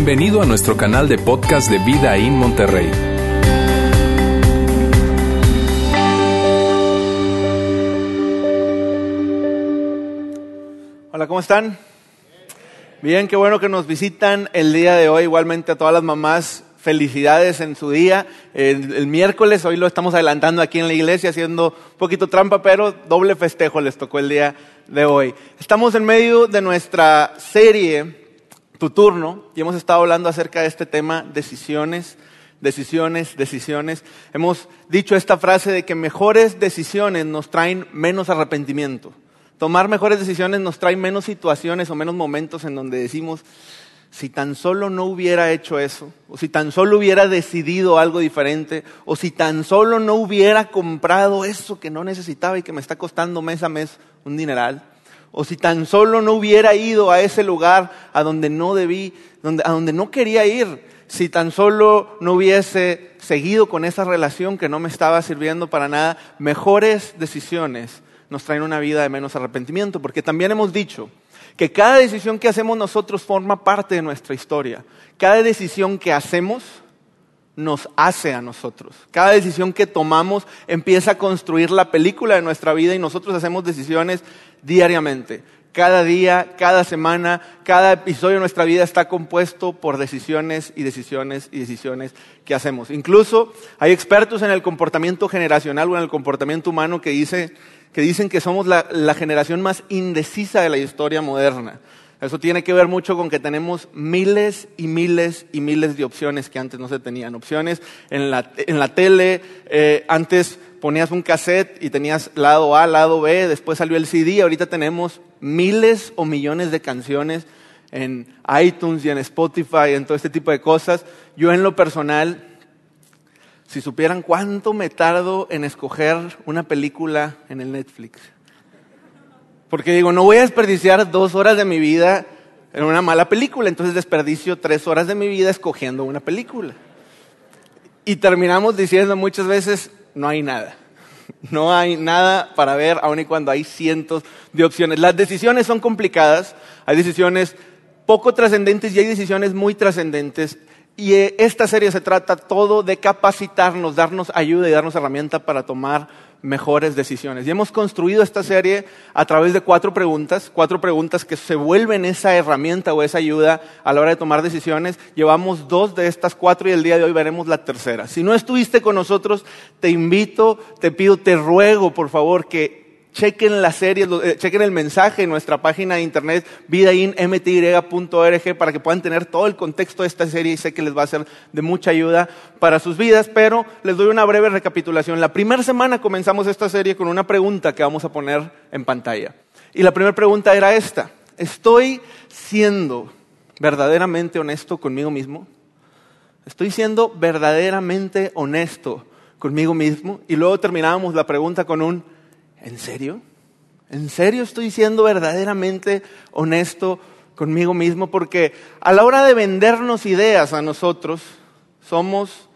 Bienvenido a nuestro canal de podcast de Vida en Monterrey. Hola, ¿cómo están? Bien, qué bueno que nos visitan el día de hoy. Igualmente a todas las mamás, felicidades en su día. El, el, miércoles, hoy lo estamos adelantando aquí en la iglesia, haciendo un poquito trampa, pero doble festejo les tocó el día de hoy. Estamos en medio de nuestra serie tu turno y hemos estado hablando acerca de este tema, decisiones, decisiones, decisiones. Hemos dicho esta frase de que mejores decisiones nos traen menos arrepentimiento. Tomar mejores decisiones nos trae menos situaciones o menos momentos en donde decimos, si tan solo no hubiera hecho eso, o si tan solo hubiera decidido algo diferente, o si tan solo no hubiera comprado eso que no necesitaba y que me está costando mes a mes un dineral o si tan solo no hubiera ido a ese lugar a donde no debí, a donde no quería ir, si tan solo no hubiese seguido con esa relación que no me estaba sirviendo para nada, mejores decisiones nos traen una vida de menos arrepentimiento, porque también hemos dicho que cada decisión que hacemos nosotros forma parte de nuestra historia. Cada decisión que hacemos nos hace a nosotros. Cada decisión que tomamos empieza a construir la película de nuestra vida y nosotros hacemos decisiones diariamente. Cada día, cada semana, cada episodio de nuestra vida está compuesto por decisiones y decisiones y decisiones que hacemos. Incluso hay expertos en el comportamiento generacional o en el comportamiento humano que, que dicen que somos la, la generación más indecisa de la historia moderna. Eso tiene que ver mucho con que tenemos miles y miles y miles de opciones que antes no se tenían. Opciones en la, en la tele, eh, antes ponías un cassette y tenías lado A, lado B, después salió el CD, ahorita tenemos miles o millones de canciones en iTunes y en Spotify, en todo este tipo de cosas. Yo en lo personal, si supieran cuánto me tardo en escoger una película en el Netflix. Porque digo, no voy a desperdiciar dos horas de mi vida en una mala película, entonces desperdicio tres horas de mi vida escogiendo una película. Y terminamos diciendo muchas veces, no hay nada. No hay nada para ver, aun y cuando hay cientos de opciones. Las decisiones son complicadas, hay decisiones poco trascendentes y hay decisiones muy trascendentes. Y eh, esta serie se trata todo de capacitarnos, darnos ayuda y darnos herramienta para tomar mejores decisiones. Y hemos construido esta serie a través de cuatro preguntas, cuatro preguntas que se vuelven esa herramienta o esa ayuda a la hora de tomar decisiones. Llevamos dos de estas cuatro y el día de hoy veremos la tercera. Si no estuviste con nosotros, te invito, te pido, te ruego, por favor, que chequen la serie, eh, chequen el mensaje en nuestra página de internet vidainmty.org para que puedan tener todo el contexto de esta serie y sé que les va a ser de mucha ayuda para sus vidas, pero les doy una breve recapitulación. La primera semana comenzamos esta serie con una pregunta que vamos a poner en pantalla. Y la primera pregunta era esta, ¿estoy siendo verdaderamente honesto conmigo mismo? ¿Estoy siendo verdaderamente honesto conmigo mismo? Y luego terminábamos la pregunta con un ¿en serio? ¿En serio estoy siendo verdaderamente honesto conmigo mismo? Porque a la hora de vendernos ideas a nosotros, somos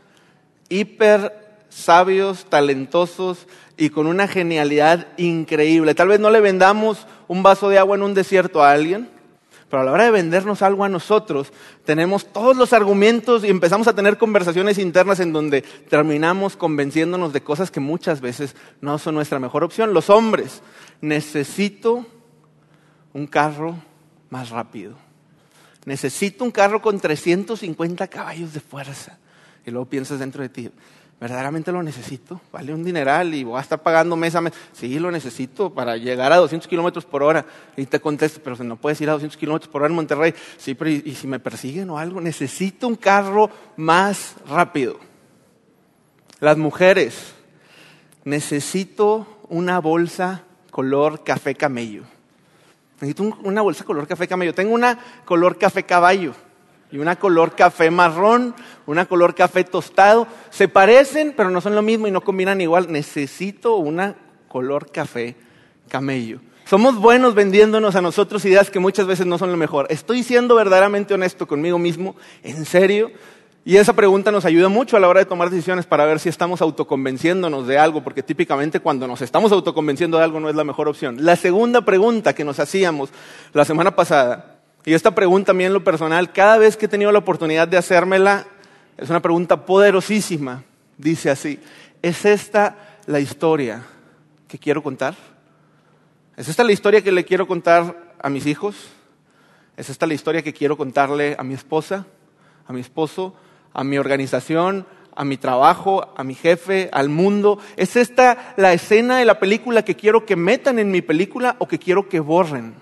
hiper sabios, talentosos y con una genialidad increíble. Tal vez no le vendamos un vaso de agua en un desierto a alguien, pero a la hora de vendernos algo a nosotros, tenemos todos los argumentos y empezamos a tener conversaciones internas en donde terminamos convenciéndonos de cosas que muchas veces no son nuestra mejor opción. Los hombres, necesito un carro más rápido. Necesito un carro con 350 caballos de fuerza. Y luego piensas dentro de ti, ¿verdaderamente lo necesito? Vale un dineral y voy a estar pagando mes a mes. Sí, lo necesito para llegar a 200 kilómetros por hora. Y te contesto, pero no puedes ir a 200 kilómetros por hora en Monterrey. Sí, pero ¿y, si me persiguen o algo? Necesito un carro más rápido. Las mujeres, necesito una bolsa color café camello. Necesito una bolsa color café camello. Tengo una color café caballo y una color café marrón, una color café tostado. Se parecen, pero no son lo mismo y no combinan igual. Necesito una color café camello. Somos buenos vendiéndonos a nosotros ideas que muchas veces no son lo mejor. ¿Estoy siendo verdaderamente honesto conmigo mismo? ¿En serio? Y esa pregunta nos ayuda mucho a la hora de tomar decisiones para ver si estamos autoconvenciéndonos de algo, porque típicamente cuando nos estamos autoconvenciendo de algo no es la mejor opción. La segunda pregunta que nos hacíamos la semana pasada Y esta pregunta también en lo personal, cada vez que he tenido la oportunidad de hacérmela, es una pregunta poderosísima. Dice así, ¿es esta la historia que quiero contar? ¿Es esta la historia que le quiero contar a mis hijos? ¿Es esta la historia que quiero contarle a mi esposa, a mi esposo, a mi organización, a mi trabajo, a mi jefe, al mundo? ¿Es esta la escena de la película que quiero que metan en mi película o que quiero que borren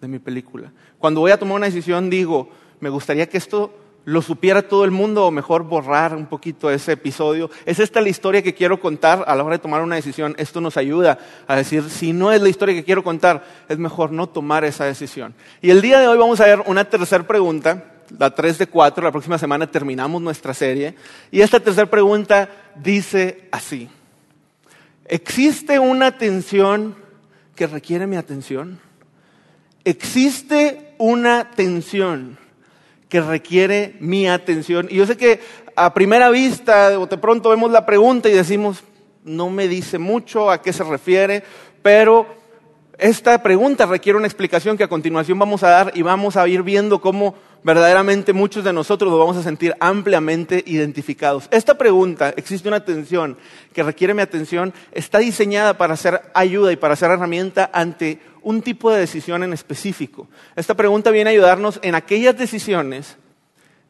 de mi película? Cuando voy a tomar una decisión digo, me gustaría que esto lo supiera todo el mundo o mejor borrar un poquito ese episodio. Es esta la historia que quiero contar a la hora de tomar una decisión. Esto nos ayuda a decir, si no es la historia que quiero contar, es mejor no tomar esa decisión. Y el día de hoy vamos a ver una tercera pregunta, la 3 de 4, la próxima semana terminamos nuestra serie. Y esta tercera pregunta dice así, ¿existe una tensión que requiere mi atención? ¿Existe una tensión que requiere mi atención. Y yo sé que a primera vista, de pronto vemos la pregunta y decimos, no me dice mucho a qué se refiere, pero esta pregunta requiere una explicación que a continuación vamos a dar y vamos a ir viendo cómo verdaderamente muchos de nosotros nos vamos a sentir ampliamente identificados. Esta pregunta, existe una atención que requiere mi atención, está diseñada para ser ayuda y para ser herramienta ante un tipo de decisión en específico. Esta pregunta viene a ayudarnos en aquellas decisiones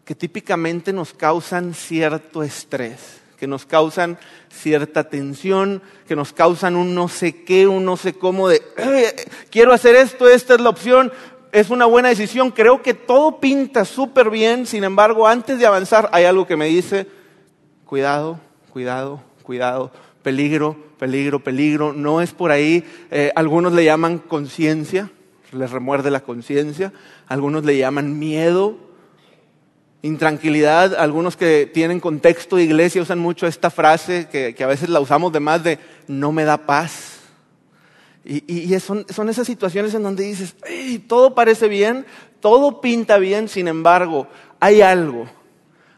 que típicamente nos causan cierto estrés, que nos causan cierta tensión, que nos causan un no sé qué, un no sé cómo de, quiero hacer esto, esta es la opción, es una buena decisión, creo que todo pinta súper bien, sin embargo, antes de avanzar hay algo que me dice, cuidado, cuidado, cuidado, peligro, peligro, peligro, no es por ahí, eh, algunos le llaman conciencia, les remuerde la conciencia, algunos le llaman miedo, intranquilidad, algunos que tienen contexto de iglesia usan mucho esta frase que, a veces la usamos de más de no me da paz. Y, son, esas situaciones en donde dices, todo parece bien, todo pinta bien, sin embargo, hay algo,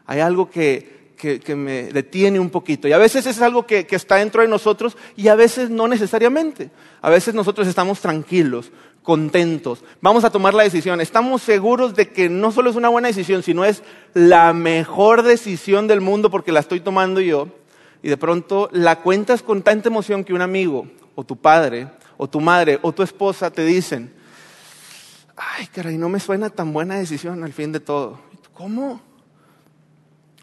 hay algo que, que, me detiene un poquito. Y a veces es algo que, que está dentro de nosotros y a veces no necesariamente. A veces nosotros estamos tranquilos, contentos, vamos a tomar la decisión, estamos seguros de que no solo es una buena decisión, sino es la mejor decisión del mundo porque la estoy tomando yo. Y de pronto la cuentas con tanta emoción que un amigo o tu padre o tu madre o tu esposa te dicen, ay, caray, no me suena tan buena decisión al fin de todo. ¿Cómo?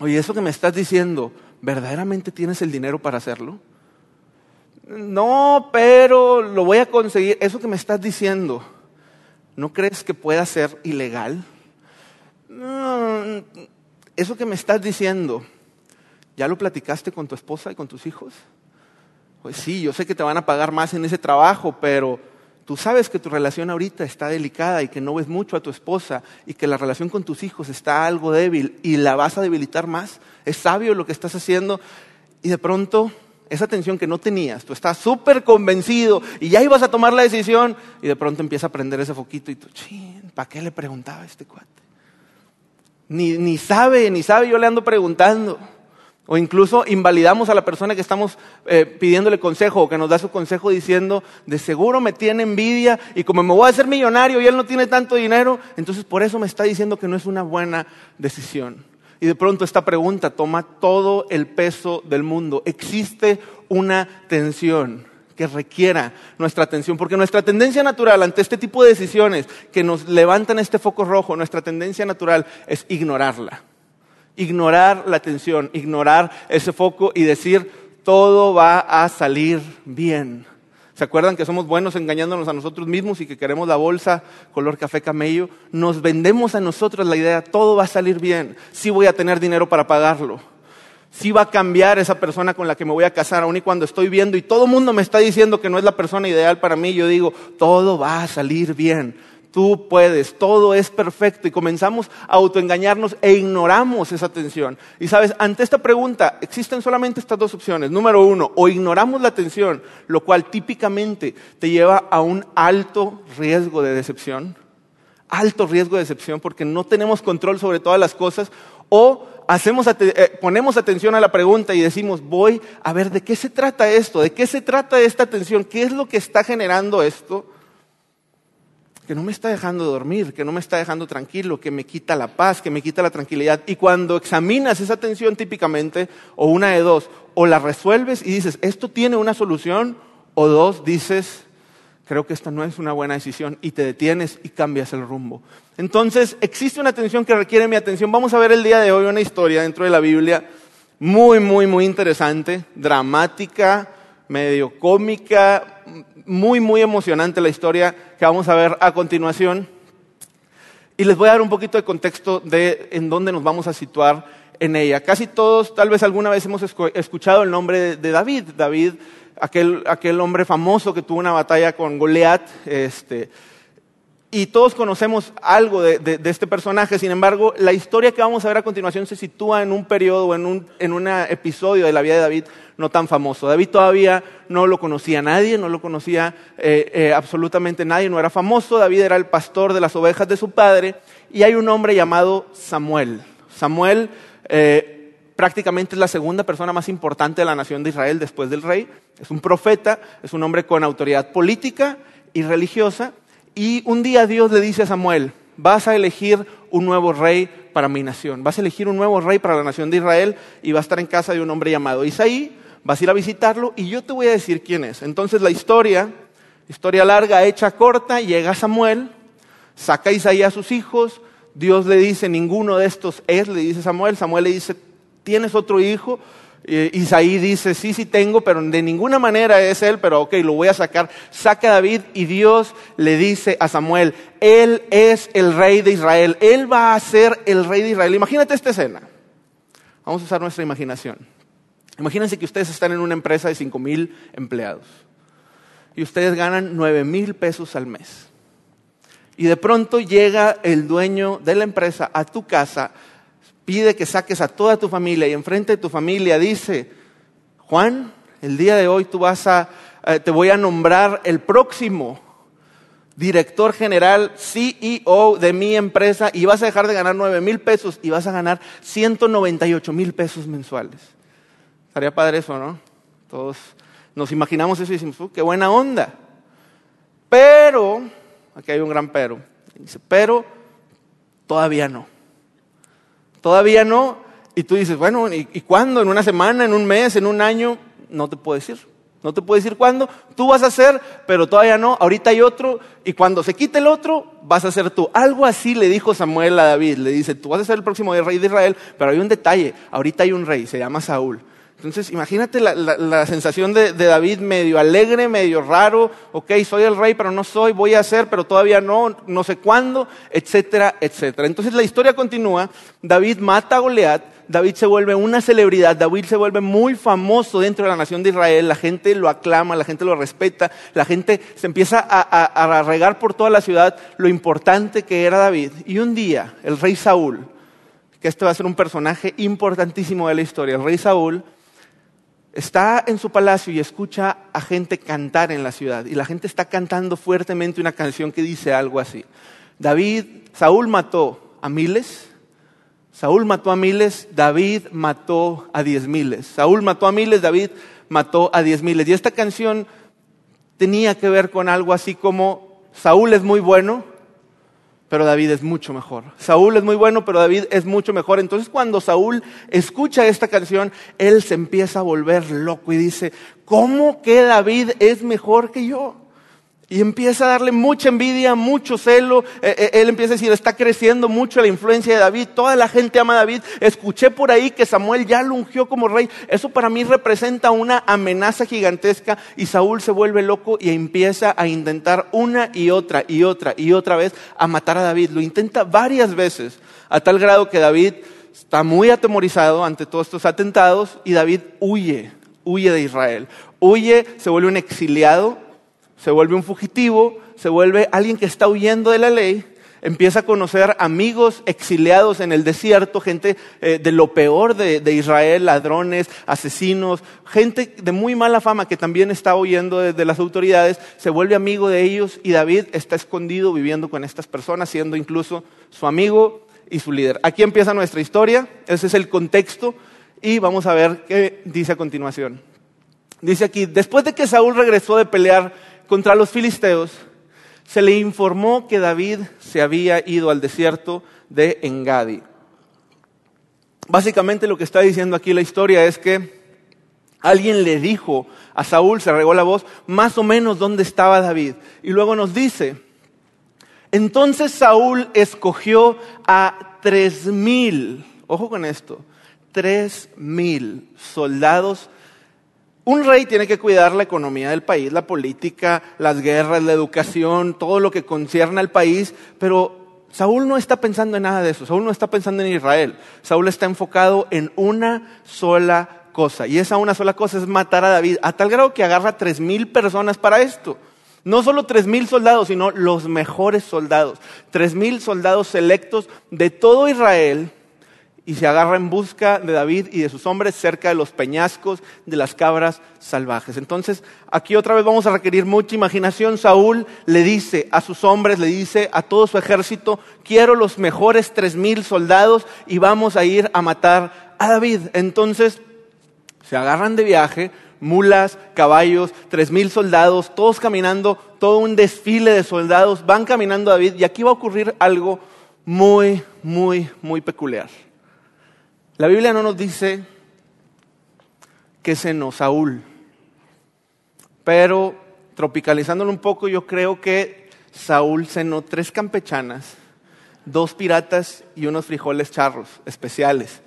Oye, eso que me estás diciendo, ¿verdaderamente tienes el dinero para hacerlo? No, pero lo voy a conseguir. Eso que me estás diciendo, ¿no crees que pueda ser ilegal? eso que me estás diciendo, ¿ya lo platicaste con tu esposa y con tus hijos? Pues sí, yo sé que te van a pagar más en ese trabajo, pero tú sabes que tu relación ahorita está delicada y que no ves mucho a tu esposa y que la relación con tus hijos está algo débil y la vas a debilitar más. Es sabio lo que estás haciendo y de pronto esa tensión que no tenías, tú estás súper convencido y ya ibas a tomar la decisión y de pronto empieza a prender ese foquito y tú, ¿para qué le preguntaba a este cuate? Ni, ni sabe, ni sabe, yo le ando preguntando. O incluso invalidamos a la persona que estamos eh, pidiéndole consejo o que nos da su consejo diciendo, de seguro me tiene envidia y como me voy a hacer millonario y él no tiene tanto dinero, entonces por eso me está diciendo que no es una buena decisión. Y de pronto esta pregunta toma todo el peso del mundo. Existe una tensión que requiera nuestra atención, porque nuestra tendencia natural ante este tipo de decisiones que nos levantan este foco rojo, nuestra tendencia natural es ignorarla ignorar la atención, ignorar ese foco y decir, todo va a salir bien. ¿Se acuerdan que somos buenos engañándonos a nosotros mismos y que queremos la bolsa color café camello? Nos vendemos a nosotros la idea, todo va a salir bien, sí voy a tener dinero para pagarlo, sí va a cambiar esa persona con la que me voy a casar, aun y cuando estoy viendo y todo el mundo me está diciendo que no es la persona ideal para mí, yo digo, todo va a salir bien tú puedes, todo es perfecto. Y comenzamos a autoengañarnos e ignoramos esa atención. Y sabes, ante esta pregunta existen solamente estas dos opciones. Número uno, o ignoramos la atención, lo cual típicamente te lleva a un alto riesgo de decepción, alto riesgo de decepción porque no tenemos control sobre todas las cosas, o hacemos, eh, ponemos atención a la pregunta y decimos, voy a ver de qué se trata esto, de qué se trata esta atención, qué es lo que está generando esto que no me está dejando dormir, que no me está dejando tranquilo, que me quita la paz, que me quita la tranquilidad. Y cuando examinas esa tensión típicamente, o una de dos, o la resuelves y dices, esto tiene una solución, o dos, dices, creo que esta no es una buena decisión y te detienes y cambias el rumbo. Entonces, existe una tensión que requiere mi atención. Vamos a ver el día de hoy una historia dentro de la Biblia muy, muy, muy interesante, dramática, medio cómica, muy, muy emocionante la historia que vamos a ver a continuación. Y les voy a dar un poquito de contexto de en dónde nos vamos a situar en ella. Casi todos, tal vez alguna vez hemos escuchado el nombre de David. David, aquel, aquel hombre famoso que tuvo una batalla con Goliat, este, y todos conocemos algo de, este personaje, sin embargo, la historia que vamos a ver a continuación se sitúa en un periodo, un, en un episodio de la vida de David no tan famoso. David todavía no lo conocía nadie, no lo conocía eh, eh, absolutamente nadie, no era famoso. David era el pastor de las ovejas de su padre y hay un hombre llamado Samuel. Samuel eh, prácticamente es la segunda persona más importante de la nación de Israel después del rey. Es un profeta, es un hombre con autoridad política y religiosa y un día Dios le dice a Samuel, vas a elegir un nuevo rey para mi nación, vas a elegir un nuevo rey para la nación de Israel y va a estar en casa de un hombre llamado Isaí, vas a ir a visitarlo y yo te voy a decir quién es. Entonces la historia, historia larga, hecha corta, llega Samuel, saca a Isaí a sus hijos, Dios le dice, ninguno de estos es, le dice Samuel, Samuel le dice, ¿tienes otro hijo? Isaí dice, sí, sí tengo, pero de ninguna manera es él, pero ok, lo voy a sacar. Saca a David y Dios le dice a Samuel, él es el rey de Israel, él va a ser el rey de Israel. Imagínate esta escena. Vamos a usar nuestra imaginación. Imagínense que ustedes están en una empresa de cinco mil empleados y ustedes ganan nueve mil pesos al mes. Y de pronto llega el dueño de la empresa a tu casa pide que saques a toda tu familia y enfrente de tu familia dice, Juan, el día de hoy tú vas a, eh, te voy a nombrar el próximo director general, CEO de mi empresa y vas a dejar de ganar 9 mil pesos y vas a ganar 198 mil pesos mensuales. Estaría padre eso, ¿no? Todos nos imaginamos eso y decimos, uh, qué buena onda. Pero, aquí hay un gran pero. Dice, pero todavía no. Todavía no. Y tú dices, bueno, ¿y, cuándo? ¿En una semana? ¿En un mes? ¿En un año? No te puedo decir. No te puedo decir cuándo. Tú vas a hacer, pero todavía no. Ahorita hay otro. Y cuando se quite el otro, vas a ser tú. Algo así le dijo Samuel a David. Le dice, tú vas a ser el próximo rey de Israel, pero hay un detalle. Ahorita hay un rey, se llama Saúl. Entonces, imagínate la, sensación de, David medio alegre, medio raro, ok, soy el rey, pero no soy, voy a ser, pero todavía no, no sé cuándo, etcétera, etcétera. Entonces la historia continúa, David mata a Goliat, David se vuelve una celebridad, David se vuelve muy famoso dentro de la nación de Israel, la gente lo aclama, la gente lo respeta, la gente se empieza a, a regar por toda la ciudad lo importante que era David. Y un día, el rey Saúl, que este va a ser un personaje importantísimo de la historia, el rey Saúl, está en su palacio y escucha a gente cantar en la ciudad. Y la gente está cantando fuertemente una canción que dice algo así. David, Saúl mató a miles, Saúl mató a miles, David mató a diez miles. Saúl mató a miles, David mató a diez miles. Y esta canción tenía que ver con algo así como Saúl es muy bueno, pero David es mucho mejor. Saúl es muy bueno, pero David es mucho mejor. Entonces cuando Saúl escucha esta canción, él se empieza a volver loco y dice, ¿cómo que David es mejor que yo? Y empieza a darle mucha envidia, mucho celo. Eh, eh, él empieza a decir, está creciendo mucho la influencia de David. Toda la gente ama a David. Escuché por ahí que Samuel ya lo ungió como rey. Eso para mí representa una amenaza gigantesca. Y Saúl se vuelve loco y empieza a intentar una y otra y otra y otra vez a matar a David. Lo intenta varias veces, a tal grado que David está muy atemorizado ante todos estos atentados y David huye, huye de Israel. Huye, se vuelve un exiliado se vuelve un fugitivo, se vuelve alguien que está huyendo de la ley, empieza a conocer amigos exiliados en el desierto, gente eh, de lo peor de, Israel, ladrones, asesinos, gente de muy mala fama que también está huyendo de, las autoridades, se vuelve amigo de ellos y David está escondido viviendo con estas personas, siendo incluso su amigo y su líder. Aquí empieza nuestra historia, ese es el contexto y vamos a ver qué dice a continuación. Dice aquí, después de que Saúl regresó de pelear contra los filisteos, se le informó que David se había ido al desierto de Engadi. Básicamente lo que está diciendo aquí la historia es que alguien le dijo a Saúl, se regó la voz, más o menos dónde estaba David. Y luego nos dice, entonces Saúl escogió a tres mil, ojo con esto, tres mil soldados. Un rey tiene que cuidar la economía del país, la política, las guerras, la educación, todo lo que concierne al país, pero Saúl no está pensando en nada de eso, Saúl no está pensando en Israel, Saúl está enfocado en una sola cosa, y esa una sola cosa es matar a David, a tal grado que agarra tres mil personas para esto. No solo tres mil soldados, sino los mejores soldados, tres mil soldados selectos de todo Israel, y se agarra en busca de David y de sus hombres cerca de los peñascos de las cabras salvajes. Entonces, aquí otra vez vamos a requerir mucha imaginación. Saúl le dice a sus hombres, le dice a todo su ejército, quiero los mejores tres mil soldados y vamos a ir a matar a David. Entonces, se agarran de viaje, mulas, caballos, tres mil soldados, todos caminando, todo un desfile de soldados, van caminando a David y aquí va a ocurrir algo muy, muy, muy peculiar. La Biblia no nos dice que cenó Saúl, pero tropicalizándolo un poco, yo creo que Saúl cenó tres campechanas, dos piratas y unos frijoles charros especiales.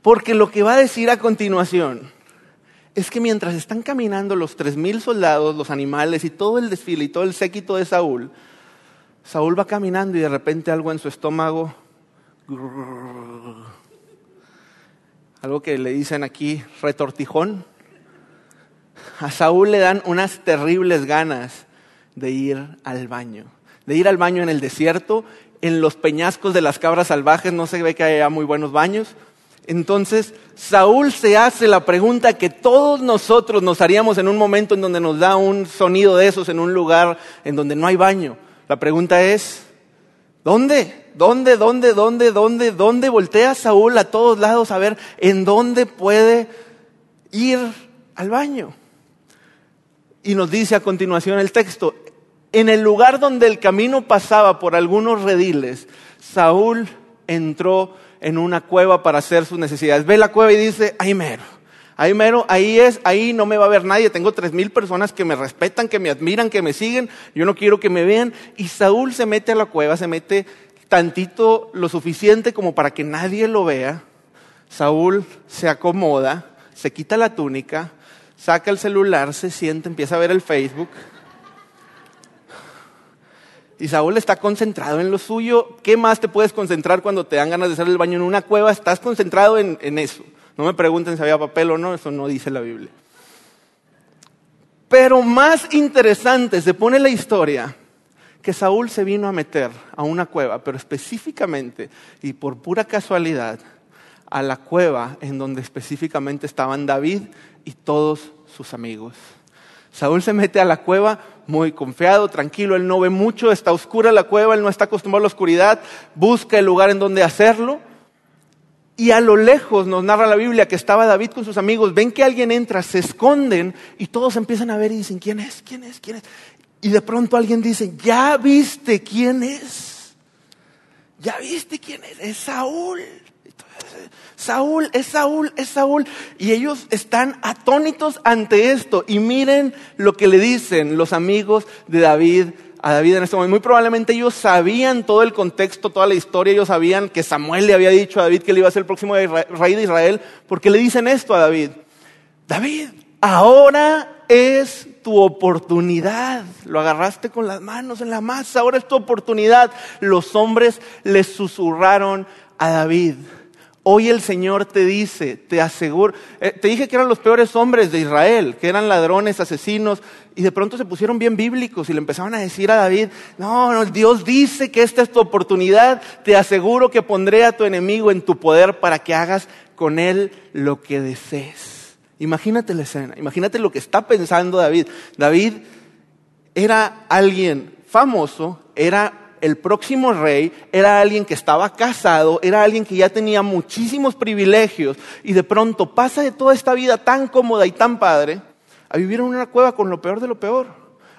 Porque lo que va a decir a continuación es que mientras están caminando los tres mil soldados, los animales y todo el desfile y todo el séquito de Saúl, Saúl va caminando y de repente algo en su estómago algo que le dicen aquí retortijón. A Saúl le dan unas terribles ganas de ir al baño, de ir al baño en el desierto, en los peñascos de las cabras salvajes, no se ve que haya muy buenos baños. Entonces Saúl se hace la pregunta que todos nosotros nos haríamos en un momento en donde nos da un sonido de esos en un lugar en donde no hay baño. La pregunta es, ¿Dónde? ¿Dónde? ¿Dónde? ¿Dónde? ¿Dónde? ¿Dónde? Voltea Saúl a todos lados a ver en dónde puede ir al baño. Y nos dice a continuación el texto, en el lugar donde el camino pasaba por algunos rediles, Saúl entró en una cueva para hacer sus necesidades. Ve la cueva y dice, ay mero Ahí mero, ahí es, ahí no me va a ver nadie. Tengo tres mil personas que me respetan, que me admiran, que me siguen. Yo no quiero que me vean. Y Saúl se mete a la cueva, se mete tantito lo suficiente como para que nadie lo vea. Saúl se acomoda, se quita la túnica, saca el celular, se siente, empieza a ver el Facebook. Y Saúl está concentrado en lo suyo. ¿Qué más te puedes concentrar cuando te dan ganas de hacer el baño en una cueva? Estás concentrado en, en eso. No me pregunten si había papel o no, eso no dice la Biblia. Pero más interesante se pone la historia que Saúl se vino a meter a una cueva, pero específicamente y por pura casualidad, a la cueva en donde específicamente estaban David y todos sus amigos. Saúl se mete a la cueva muy confiado, tranquilo, él no ve mucho, está oscura la cueva, él no está acostumbrado a la oscuridad, busca el lugar en donde hacerlo y a lo lejos nos narra la Biblia que estaba David con sus amigos, ven que alguien entra, se esconden y todos empiezan a ver y dicen, ¿quién es? ¿quién es? ¿quién es? Y de pronto alguien dice, ¿ya viste quién es? ¿Ya viste quién es? Es Saúl. Saúl, es Saúl, es Saúl. Y ellos están atónitos ante esto. Y miren lo que le dicen los amigos de David a David en este momento. Muy probablemente ellos sabían todo el contexto, toda la historia, ellos sabían que Samuel le había dicho a David que él iba a ser el próximo rey de Israel, porque le dicen esto a David. David, ahora es tu oportunidad. Lo agarraste con las manos en la masa, ahora es tu oportunidad. Los hombres le susurraron a David. Hoy el Señor te dice, te aseguro, eh, te dije que eran los peores hombres de Israel, que eran ladrones, asesinos, y de pronto se pusieron bien bíblicos y le empezaron a decir a David, no, no, Dios dice que esta es tu oportunidad, te aseguro que pondré a tu enemigo en tu poder para que hagas con él lo que desees. Imagínate la escena, imagínate lo que está pensando David. David era alguien famoso, era el próximo rey era alguien que estaba casado, era alguien que ya tenía muchísimos privilegios y de pronto pasa de toda esta vida tan cómoda y tan padre a vivir en una cueva con lo peor de lo peor,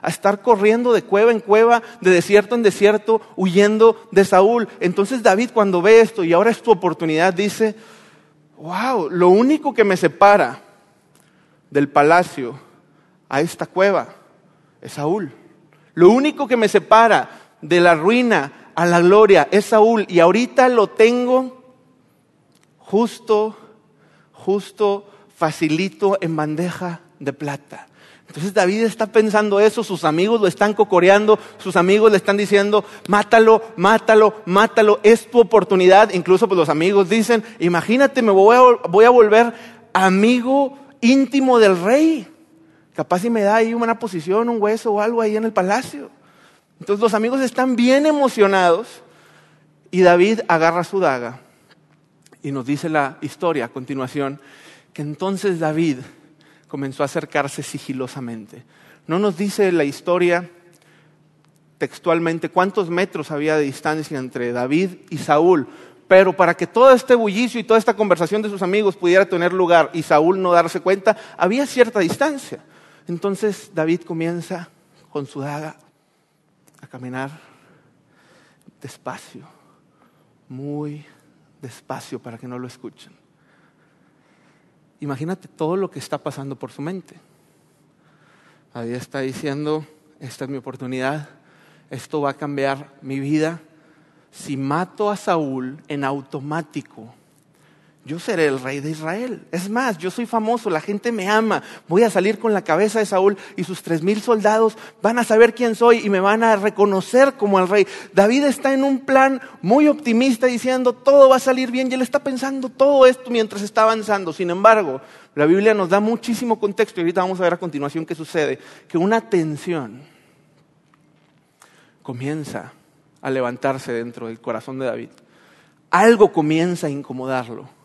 a estar corriendo de cueva en cueva, de desierto en desierto, huyendo de Saúl. Entonces David cuando ve esto y ahora es tu oportunidad, dice, wow, lo único que me separa del palacio a esta cueva es Saúl. Lo único que me separa de la ruina a la gloria es Saúl. Y ahorita lo tengo justo, justo, facilito en bandeja de plata. Entonces David está pensando eso, sus amigos lo están cocoreando, sus amigos le están diciendo, mátalo, mátalo, mátalo, es tu oportunidad. Incluso pues los amigos dicen, imagínate, me voy a, volver amigo íntimo del rey. Capaz si me da ahí una posición, un hueso o algo ahí en el palacio. Entonces los amigos están bien emocionados y David agarra su daga y nos dice la historia a continuación que entonces David comenzó a acercarse sigilosamente. No nos dice la historia textualmente cuántos metros había de distancia entre David y Saúl, pero para que todo este bullicio y toda esta conversación de sus amigos pudiera tener lugar y Saúl no darse cuenta, había cierta distancia. Entonces David comienza con su daga a caminar despacio, muy despacio para que no lo escuchen. Imagínate todo lo que está pasando por su mente. Ahí está diciendo, esta es mi oportunidad, esto va a cambiar mi vida. Si mato a Saúl en automático, yo seré el rey de Israel. Es más, yo soy famoso, la gente me ama. Voy a salir con la cabeza de Saúl y sus tres mil soldados van a saber quién soy y me van a reconocer como el rey. David está en un plan muy optimista diciendo todo va a salir bien y él está pensando todo esto mientras está avanzando. Sin embargo, la Biblia nos da muchísimo contexto y ahorita vamos a ver a continuación qué sucede. Que una tensión comienza a levantarse dentro del corazón de David. Algo comienza a incomodarlo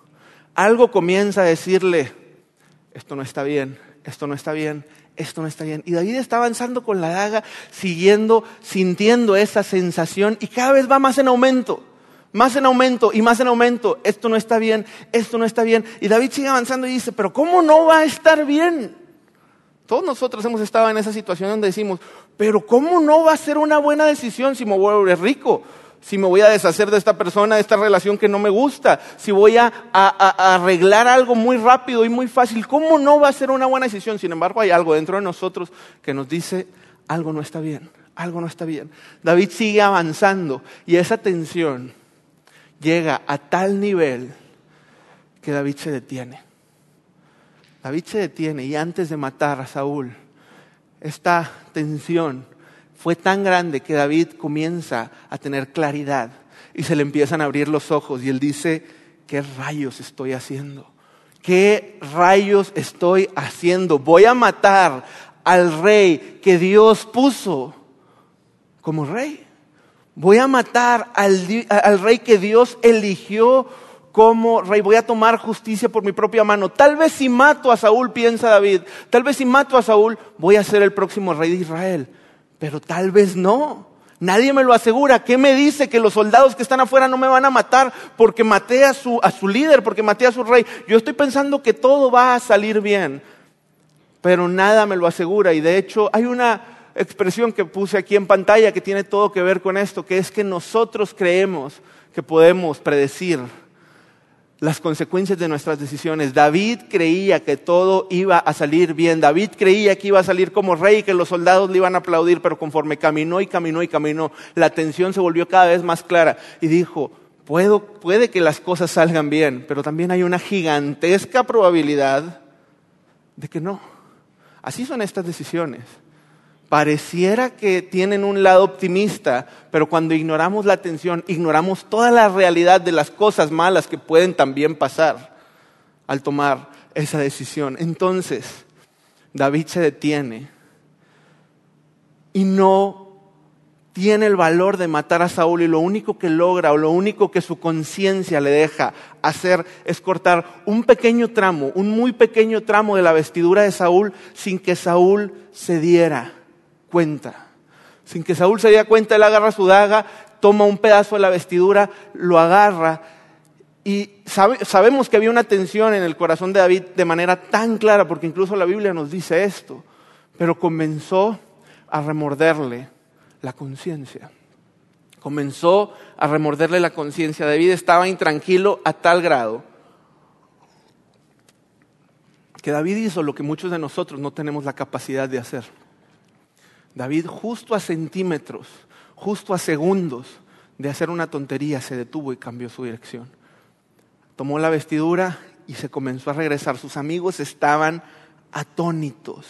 algo comienza a decirle, esto no está bien, esto no está bien, esto no está bien. Y David está avanzando con la daga, siguiendo, sintiendo esa sensación y cada vez va más en aumento, más en aumento y más en aumento. Esto no está bien, esto no está bien. Y David sigue avanzando y dice, pero ¿cómo no va a estar bien? Todos nosotros hemos estado en esa situación donde decimos, pero ¿cómo no va a ser una buena decisión si me vuelvo rico? Si me voy a deshacer de esta persona, de esta relación que no me gusta, si voy a, arreglar algo muy rápido y muy fácil, ¿cómo no va a ser una buena decisión? Sin embargo, hay algo dentro de nosotros que nos dice, algo no está bien, algo no está bien. David sigue avanzando y esa tensión llega a tal nivel que David se detiene. David se detiene y antes de matar a Saúl, esta tensión fue tan grande que David comienza a tener claridad y se le empiezan a abrir los ojos y él dice, ¿qué rayos estoy haciendo? ¿Qué rayos estoy haciendo? Voy a matar al rey que Dios puso como rey. Voy a matar al, al, rey que Dios eligió como rey. Voy a tomar justicia por mi propia mano. Tal vez si mato a Saúl, piensa David, tal vez si mato a Saúl, voy a ser el próximo rey de Israel pero tal vez no. Nadie me lo asegura. ¿Qué me dice que los soldados que están afuera no me van a matar porque maté a su, a su líder, porque maté a su rey? Yo estoy pensando que todo va a salir bien, pero nada me lo asegura. Y de hecho hay una expresión que puse aquí en pantalla que tiene todo que ver con esto, que es que nosotros creemos que podemos predecir las consecuencias de nuestras decisiones. David creía que todo iba a salir bien. David creía que iba a salir como rey, que los soldados le iban a aplaudir, pero conforme caminó y caminó y caminó, la tensión se volvió cada vez más clara y dijo, puede que las cosas salgan bien, pero también hay una gigantesca probabilidad de que no. Así son estas decisiones pareciera que tienen un lado optimista, pero cuando ignoramos la atención, ignoramos toda la realidad de las cosas malas que pueden también pasar al tomar esa decisión. Entonces, David se detiene y no tiene el valor de matar a Saúl y lo único que logra o lo único que su conciencia le deja hacer es cortar un pequeño tramo, un muy pequeño tramo de la vestidura de Saúl sin que Saúl se diera cuenta. Sin que Saúl se diera cuenta, él agarra su daga, toma un pedazo de la vestidura, lo agarra. Y sabemos que había una tensión en el corazón de David de manera tan clara, porque incluso la Biblia nos dice esto. Pero comenzó a remorderle la conciencia. Comenzó a remorderle la conciencia. David estaba intranquilo a tal grado que David hizo lo que muchos de nosotros no tenemos la capacidad de hacer. David justo a centímetros, justo a segundos de hacer una tontería, se detuvo y cambió su dirección. Tomó la vestidura y se comenzó a regresar. Sus amigos estaban atónitos,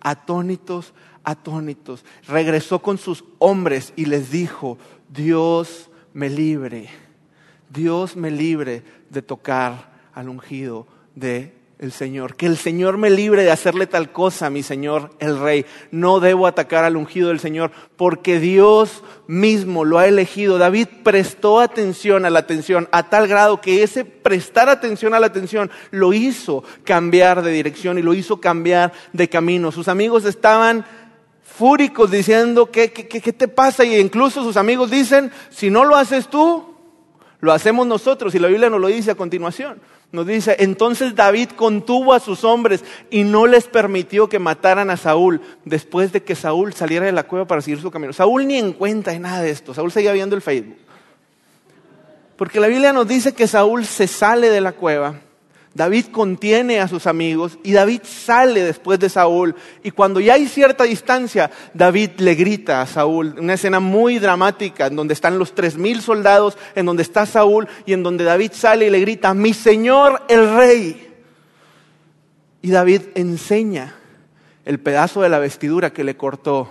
atónitos, atónitos. Regresó con sus hombres y les dijo, Dios me libre, Dios me libre de tocar al ungido de el Señor. Que el Señor me libre de hacerle tal cosa, mi Señor el Rey. No debo atacar al ungido del Señor porque Dios mismo lo ha elegido. David prestó atención a la atención a tal grado que ese prestar atención a la atención lo hizo cambiar de dirección y lo hizo cambiar de camino. Sus amigos estaban fúricos diciendo, ¿qué, qué, qué te pasa? Y incluso sus amigos dicen, si no lo haces tú, lo hacemos nosotros. Y la Biblia nos lo dice a continuación. Nos dice, entonces David contuvo a sus hombres y no les permitió que mataran a Saúl después de que Saúl saliera de la cueva para seguir su camino. Saúl ni en cuenta de nada de esto. Saúl seguía viendo el Facebook. Porque la Biblia nos dice que Saúl se sale de la cueva David contiene a sus amigos y David sale después de Saúl. Y cuando ya hay cierta distancia, David le grita a Saúl, una escena muy dramática, en donde están los tres mil soldados, en donde está Saúl y en donde David sale y le grita, mi señor el rey. Y David enseña el pedazo de la vestidura que le cortó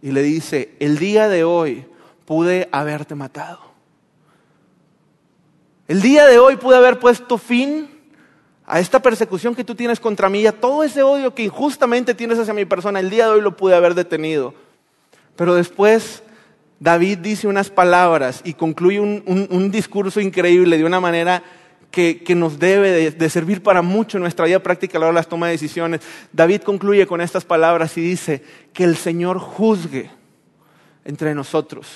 y le dice, el día de hoy pude haberte matado. El día de hoy pude haber puesto fin a esta persecución que tú tienes contra mí, a todo ese odio que injustamente tienes hacia mi persona, el día de hoy lo pude haber detenido. Pero después David dice unas palabras y concluye un, discurso increíble de una manera que, nos debe de, servir para mucho en nuestra vida práctica a la hora de las tomas de decisiones. David concluye con estas palabras y dice, que el Señor juzgue entre nosotros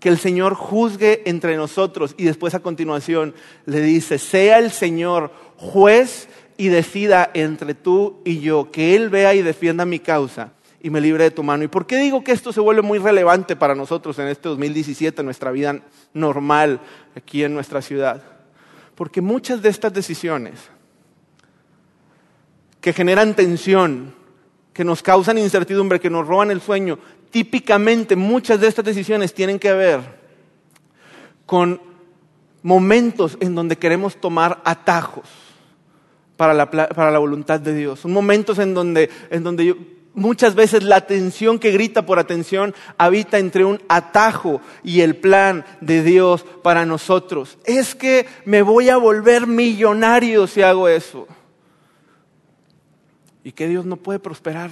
que el Señor juzgue entre nosotros. Y después a continuación le dice, sea el Señor juez y decida entre tú y yo, que Él vea y defienda mi causa y me libre de tu mano. ¿Y por qué digo que esto se vuelve muy relevante para nosotros en este 2017, en nuestra vida normal aquí en nuestra ciudad? Porque muchas de estas decisiones que generan tensión, que nos causan incertidumbre, que nos roban el sueño, típicamente muchas de estas decisiones tienen que ver con momentos en donde queremos tomar atajos para la, voluntad de Dios. Son momentos en donde, en donde muchas veces la atención que grita por atención habita entre un atajo y el plan de Dios para nosotros. Es que me voy a volver millonario si hago eso. ¿Y que Dios no puede prosperar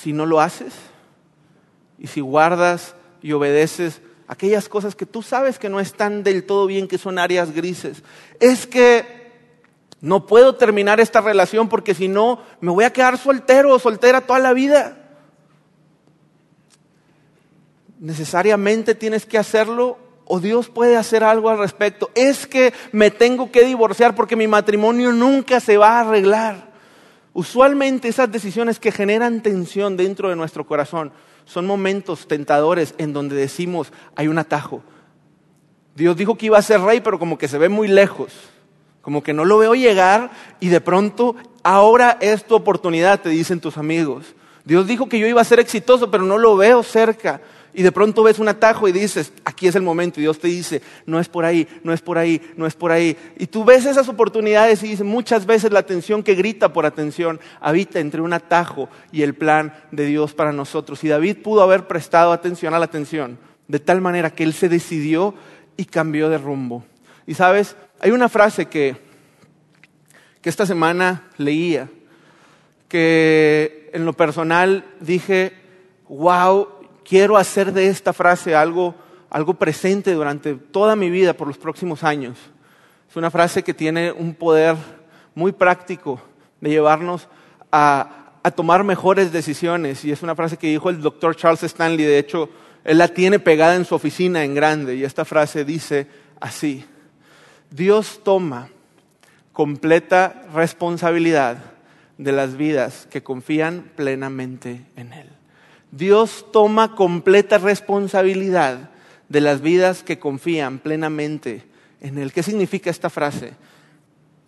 si no lo haces? y si guardas y obedeces aquellas cosas que tú sabes que no están del todo bien, que son áreas grises. Es que no puedo terminar esta relación porque si no me voy a quedar soltero o soltera toda la vida. Necesariamente tienes que hacerlo o Dios puede hacer algo al respecto. Es que me tengo que divorciar porque mi matrimonio nunca se va a arreglar. Usualmente esas decisiones que generan tensión dentro de nuestro corazón son momentos tentadores en donde decimos, hay un atajo. Dios dijo que iba a ser rey, pero como que se ve muy lejos, como que no lo veo llegar y de pronto ahora es tu oportunidad, te dicen tus amigos. Dios dijo que yo iba a ser exitoso, pero no lo veo cerca. Y de pronto ves un atajo y dices, aquí es el momento. Y Dios te dice, no es por ahí, no es por ahí, no es por ahí. Y tú ves esas oportunidades y dices, muchas veces la atención que grita por atención habita entre un atajo y el plan de Dios para nosotros. Y David pudo haber prestado atención a la atención, de tal manera que él se decidió y cambió de rumbo. Y sabes, hay una frase que, que esta semana leía, que en lo personal dije, wow, quiero hacer de esta frase algo, algo presente durante toda mi vida por los próximos años. Es una frase que tiene un poder muy práctico de llevarnos a, a tomar mejores decisiones. Y es una frase que dijo el doctor Charles Stanley. De hecho, él la tiene pegada en su oficina en grande. Y esta frase dice así. Dios toma completa responsabilidad de las vidas que confían plenamente en Él. Dios toma completa responsabilidad de las vidas que confían plenamente en Él. ¿Qué significa esta frase?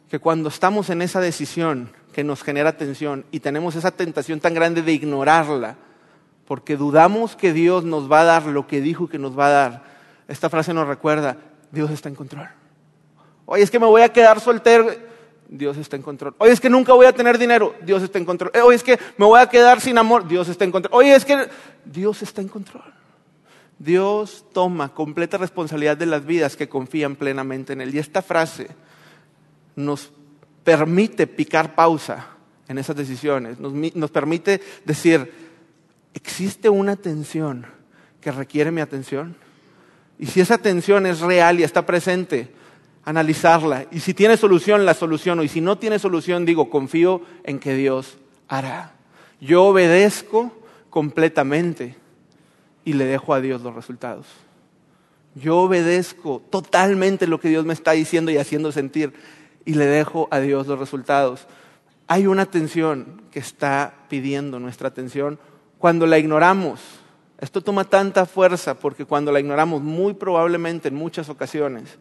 Que cuando estamos en esa decisión que nos genera tensión y tenemos esa tentación tan grande de ignorarla, porque dudamos que Dios nos va a dar lo que dijo que nos va a dar, esta frase nos recuerda, Dios está en control. Oye, es que me voy a quedar soltero. Dios está en control. Oye, es que nunca voy a tener dinero. Dios está en control. Oye, es que me voy a quedar sin amor. Dios está en control. Oye, es que Dios está en control. Dios toma completa responsabilidad de las vidas que confían plenamente en Él. Y esta frase nos permite picar pausa en esas decisiones. Nos, nos permite decir, ¿existe una tensión que requiere mi atención? Y si esa tensión es real y está presente, analizarla. Y si tiene solución, la soluciono. Y si no tiene solución, digo, confío en que Dios hará. Yo obedezco completamente y le dejo a Dios los resultados. Yo obedezco totalmente lo que Dios me está diciendo y haciendo sentir y le dejo a Dios los resultados. Hay una atención que está pidiendo nuestra atención cuando la ignoramos. Esto toma tanta fuerza porque cuando la ignoramos, muy probablemente en muchas ocasiones,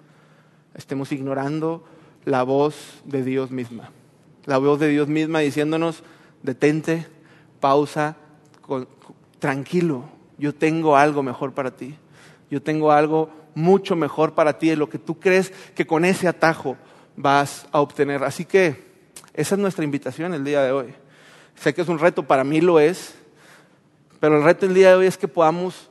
estemos ignorando la voz de Dios misma. La voz de Dios misma diciéndonos, detente, pausa, tranquilo, yo tengo algo mejor para ti. Yo tengo algo mucho mejor para ti de lo que tú crees que con ese atajo vas a obtener. Así que esa es nuestra invitación el día de hoy. Sé que es un reto, para mí lo es, pero el reto el día de hoy es que podamos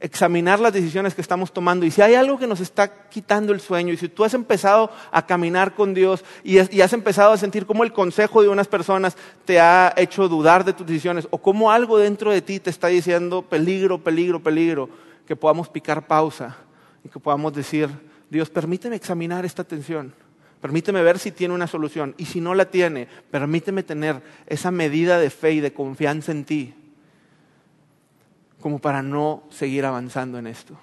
examinar las decisiones que estamos tomando y si hay algo que nos está quitando el sueño y si tú has empezado a caminar con Dios y, has empezado a sentir cómo el consejo de unas personas te ha hecho dudar de tus decisiones o cómo algo dentro de ti te está diciendo peligro, peligro, peligro, que podamos picar pausa y que podamos decir, Dios, permíteme examinar esta tensión. Permíteme ver si tiene una solución y si no la tiene, permíteme tener esa medida de fe y de confianza en ti como para no seguir avanzando en esto,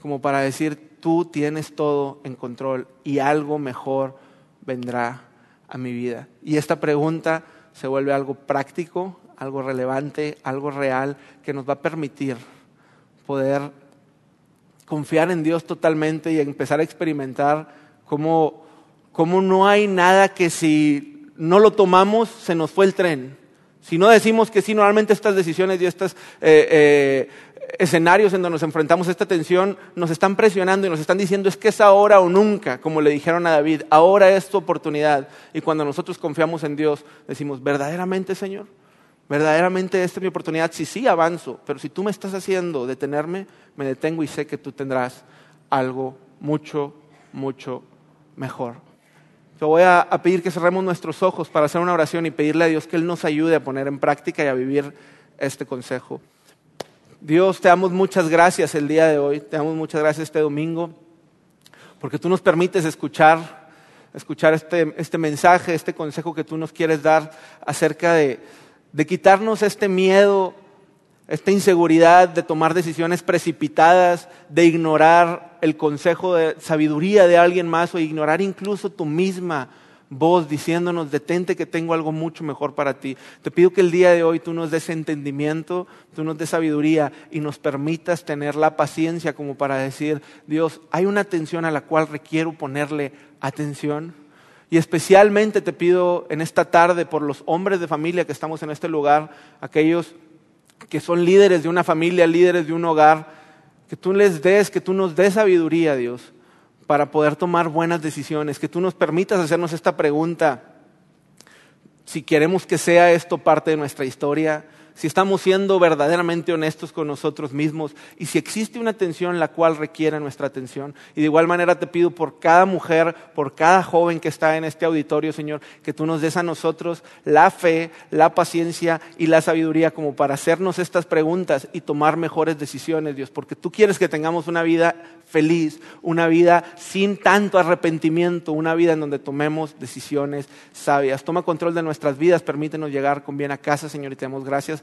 como para decir, tú tienes todo en control y algo mejor vendrá a mi vida. Y esta pregunta se vuelve algo práctico, algo relevante, algo real, que nos va a permitir poder confiar en Dios totalmente y empezar a experimentar cómo, cómo no hay nada que si no lo tomamos se nos fue el tren si no decimos que sí, normalmente estas decisiones y estos eh, eh, escenarios en donde nos enfrentamos a esta tensión nos están presionando y nos están diciendo es que es ahora o nunca, como le dijeron a David, ahora es tu oportunidad. Y cuando nosotros confiamos en Dios, decimos, verdaderamente Señor, verdaderamente esta es mi oportunidad. Si sí, avanzo, pero si tú me estás haciendo detenerme, me detengo y sé que tú tendrás algo mucho, mucho mejor. Te voy a, pedir que cerremos nuestros ojos para hacer una oración y pedirle a Dios que Él nos ayude a poner en práctica y a vivir este consejo. Dios, te damos muchas gracias el día de hoy, te damos muchas gracias este domingo, porque tú nos permites escuchar, escuchar este, este mensaje, este consejo que tú nos quieres dar acerca de, de quitarnos este miedo esta inseguridad de tomar decisiones precipitadas, de ignorar el consejo de sabiduría de alguien más o ignorar incluso tu misma voz diciéndonos, detente que tengo algo mucho mejor para ti. Te pido que el día de hoy tú nos des entendimiento, tú nos des sabiduría y nos permitas tener la paciencia como para decir, Dios, hay una atención a la cual requiero ponerle atención. Y especialmente te pido en esta tarde por los hombres de familia que estamos en este lugar, aquellos que son líderes de una familia, líderes de un hogar, que tú les des, que tú nos des sabiduría, Dios, para poder tomar buenas decisiones, que tú nos permitas hacernos esta pregunta, si queremos que sea esto parte de nuestra historia, si estamos siendo verdaderamente honestos con nosotros mismos y si existe una tensión la cual requiere nuestra atención. Y de igual manera te pido por cada mujer, por cada joven que está en este auditorio, Señor, que tú nos des a nosotros la fe, la paciencia y la sabiduría como para hacernos estas preguntas y tomar mejores decisiones, Dios, porque tú quieres que tengamos una vida feliz, una vida sin tanto arrepentimiento, una vida en donde tomemos decisiones sabias. Toma control de nuestras vidas, permítenos llegar con bien a casa, Señor, y te damos gracias